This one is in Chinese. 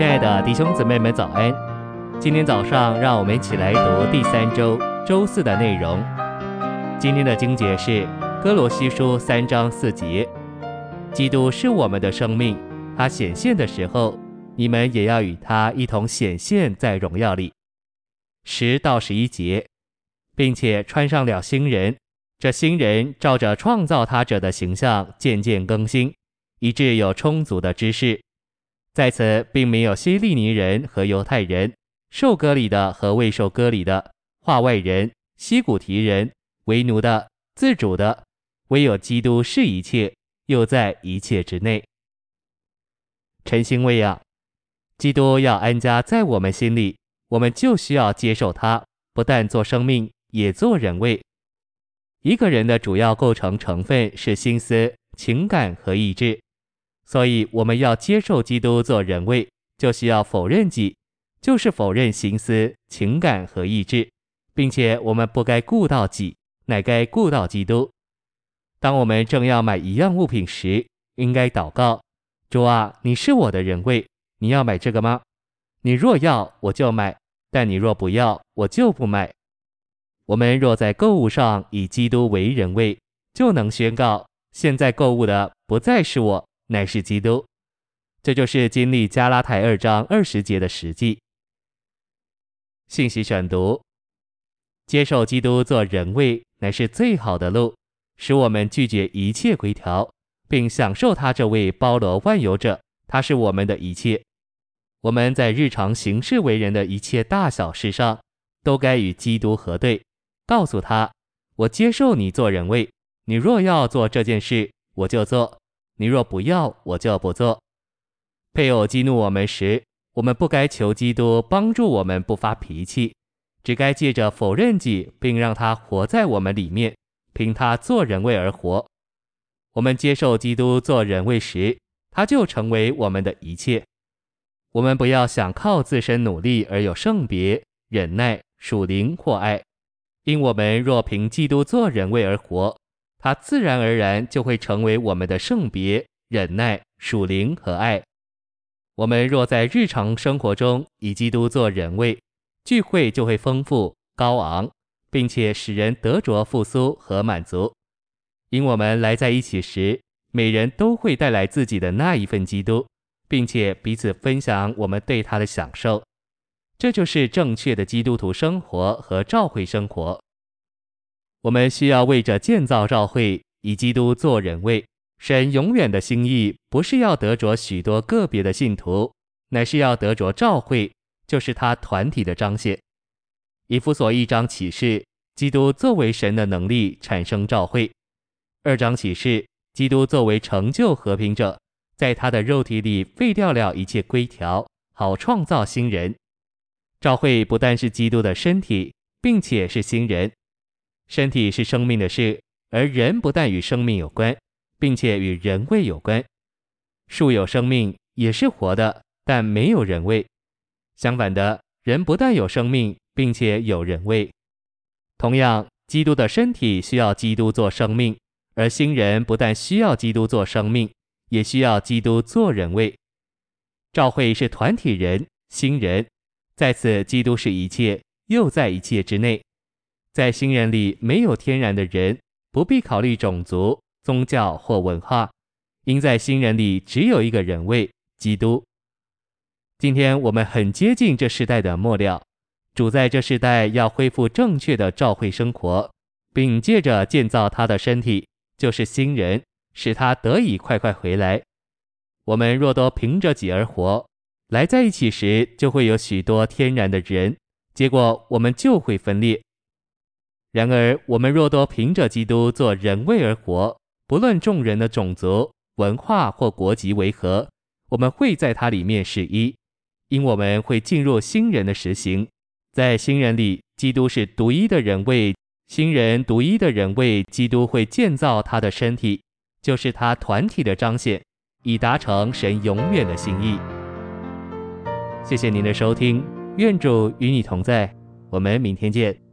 亲爱的弟兄姊妹们，早安！今天早上，让我们一起来读第三周周四的内容。今天的经节是哥罗西书三章四节：基督是我们的生命，他显现的时候，你们也要与他一同显现在荣耀里。十到十一节，并且穿上了新人，这新人照着创造他者的形象渐渐更新，以致有充足的知识。在此，并没有希利尼人和犹太人，受割礼的和未受割礼的，化外人、西古提人，为奴的、自主的，唯有基督是一切，又在一切之内。晨星喂养，基督要安家在我们心里，我们就需要接受他，不但做生命，也做人位。一个人的主要构成成分是心思、情感和意志。所以，我们要接受基督做人位，就需要否认己，就是否认心思、情感和意志，并且我们不该顾到己，乃该顾到基督。当我们正要买一样物品时，应该祷告：主啊，你是我的人位，你要买这个吗？你若要，我就买；但你若不要，我就不买。我们若在购物上以基督为人位，就能宣告：现在购物的不再是我。乃是基督，这就是经历加拉太二章二十节的实际。信息选读：接受基督做人位，乃是最好的路，使我们拒绝一切规条，并享受他这位包罗万有者。他是我们的一切。我们在日常行事为人的一切大小事上，都该与基督核对，告诉他：我接受你做人位，你若要做这件事，我就做。你若不要，我就不做。配偶激怒我们时，我们不该求基督帮助我们不发脾气，只该借着否认己，并让他活在我们里面，凭他做人位而活。我们接受基督做人位时，他就成为我们的一切。我们不要想靠自身努力而有圣别、忍耐、属灵或爱，因我们若凭基督做人位而活。他自然而然就会成为我们的圣别、忍耐、属灵和爱。我们若在日常生活中以基督做人位，聚会就会丰富、高昂，并且使人得着复苏和满足。因我们来在一起时，每人都会带来自己的那一份基督，并且彼此分享我们对他的享受。这就是正确的基督徒生活和教会生活。我们需要为着建造教会，以基督做人位。神永远的心意不是要得着许多个别的信徒，乃是要得着教会，就是他团体的彰显。以弗所一章启示，基督作为神的能力产生教会；二章启示，基督作为成就和平者，在他的肉体里废掉了一切规条，好创造新人。教会不但是基督的身体，并且是新人。身体是生命的事，而人不但与生命有关，并且与人位有关。树有生命，也是活的，但没有人位。相反的，人不但有生命，并且有人位。同样，基督的身体需要基督做生命，而新人不但需要基督做生命，也需要基督做人位。教会是团体人，新人，在此基督是一切，又在一切之内。在新人里没有天然的人，不必考虑种族、宗教或文化，因在新人里只有一个人位——基督。今天我们很接近这世代的末了，主在这世代要恢复正确的教会生活，并借着建造他的身体，就是新人，使他得以快快回来。我们若都凭着己而活，来在一起时，就会有许多天然的人，结果我们就会分裂。然而，我们若都凭着基督做人位而活，不论众人的种族、文化或国籍为何，我们会在他里面是一，因我们会进入新人的实行。在新人里，基督是独一的人位，新人独一的人位，基督会建造他的身体，就是他团体的彰显，以达成神永远的心意。谢谢您的收听，愿主与你同在，我们明天见。